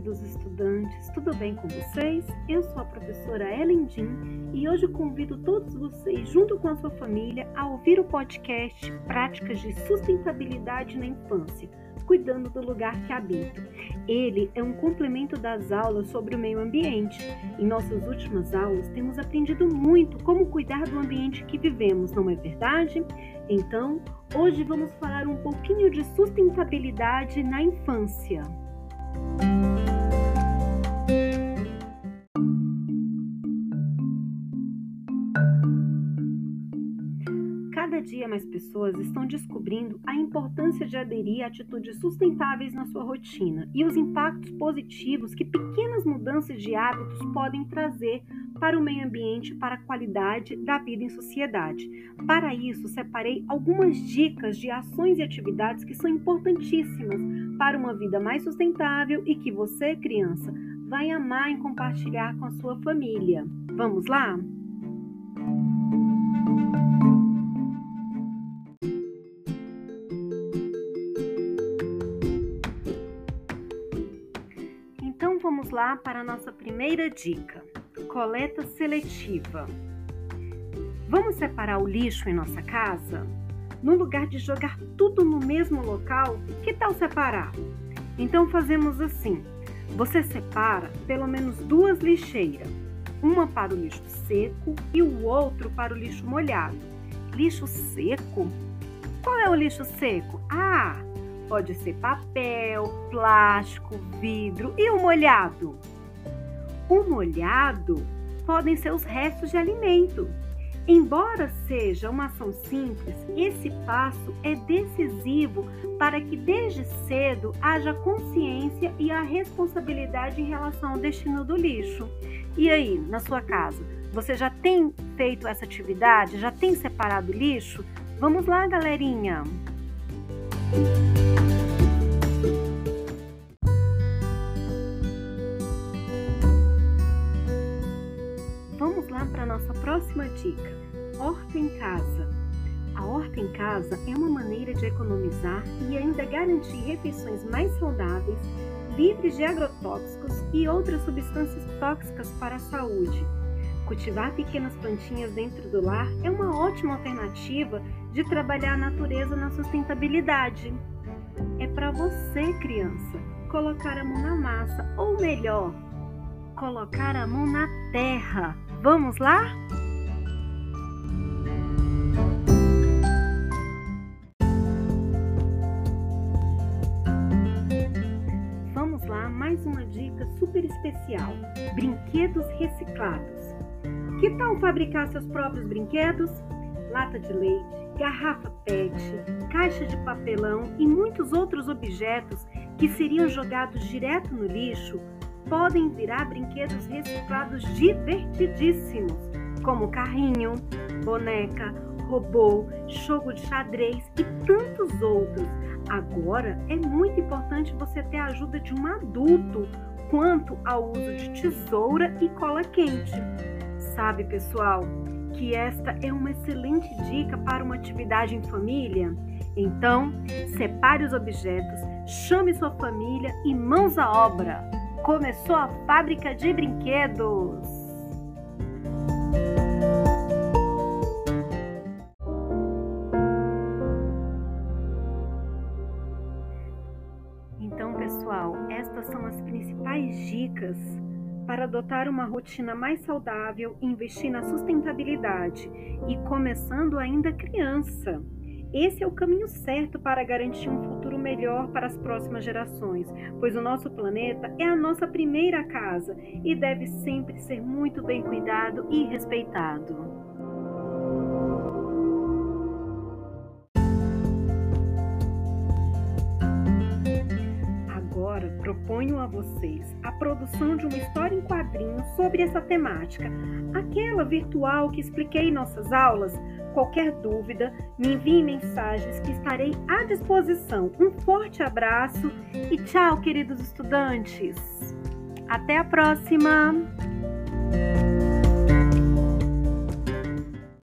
queridos estudantes, tudo bem com vocês? Eu sou a professora Ellen Jean e hoje convido todos vocês, junto com a sua família, a ouvir o podcast Práticas de Sustentabilidade na Infância, cuidando do lugar que habito. Ele é um complemento das aulas sobre o meio ambiente. Em nossas últimas aulas, temos aprendido muito como cuidar do ambiente que vivemos, não é verdade? Então, hoje vamos falar um pouquinho de sustentabilidade na infância. Dia mais pessoas estão descobrindo a importância de aderir a atitudes sustentáveis na sua rotina e os impactos positivos que pequenas mudanças de hábitos podem trazer para o meio ambiente e para a qualidade da vida em sociedade. Para isso, separei algumas dicas de ações e atividades que são importantíssimas para uma vida mais sustentável e que você, criança, vai amar em compartilhar com a sua família. Vamos lá? Então vamos lá para a nossa primeira dica coleta seletiva. Vamos separar o lixo em nossa casa? No lugar de jogar tudo no mesmo local, que tal separar? Então fazemos assim: você separa pelo menos duas lixeiras, uma para o lixo seco e o outro para o lixo molhado. Lixo seco? Qual é o lixo seco? Ah, pode ser papel, plástico, vidro e o molhado? O molhado podem ser os restos de alimento. Embora seja uma ação simples, esse passo é decisivo para que desde cedo haja consciência e a responsabilidade em relação ao destino do lixo. E aí, na sua casa, você já tem feito essa atividade? Já tem separado o lixo? Vamos lá, galerinha! Música nossa próxima dica: horta em casa. A horta em casa é uma maneira de economizar e ainda garantir refeições mais saudáveis, livres de agrotóxicos e outras substâncias tóxicas para a saúde. Cultivar pequenas plantinhas dentro do lar é uma ótima alternativa de trabalhar a natureza na sustentabilidade. É para você, criança, colocar a mão na massa, ou melhor, colocar a mão na terra Vamos lá? Vamos lá, mais uma dica super especial: brinquedos reciclados. Que tal fabricar seus próprios brinquedos? Lata de leite, garrafa PET, caixa de papelão e muitos outros objetos que seriam jogados direto no lixo podem virar brinquedos reciclados divertidíssimos, como carrinho, boneca, robô, jogo de xadrez e tantos outros. Agora é muito importante você ter a ajuda de um adulto quanto ao uso de tesoura e cola quente. Sabe, pessoal, que esta é uma excelente dica para uma atividade em família? Então, separe os objetos, chame sua família e mãos à obra! Começou a fábrica de brinquedos. Então, pessoal, estas são as principais dicas para adotar uma rotina mais saudável investir na sustentabilidade e começando ainda criança. Esse é o caminho certo para garantir um futuro melhor para as próximas gerações, pois o nosso planeta é a nossa primeira casa e deve sempre ser muito bem cuidado e respeitado. Agora proponho a vocês a produção de uma história em quadrinhos sobre essa temática, aquela virtual que expliquei em nossas aulas Qualquer dúvida, me envie mensagens que estarei à disposição. Um forte abraço e tchau, queridos estudantes! Até a próxima!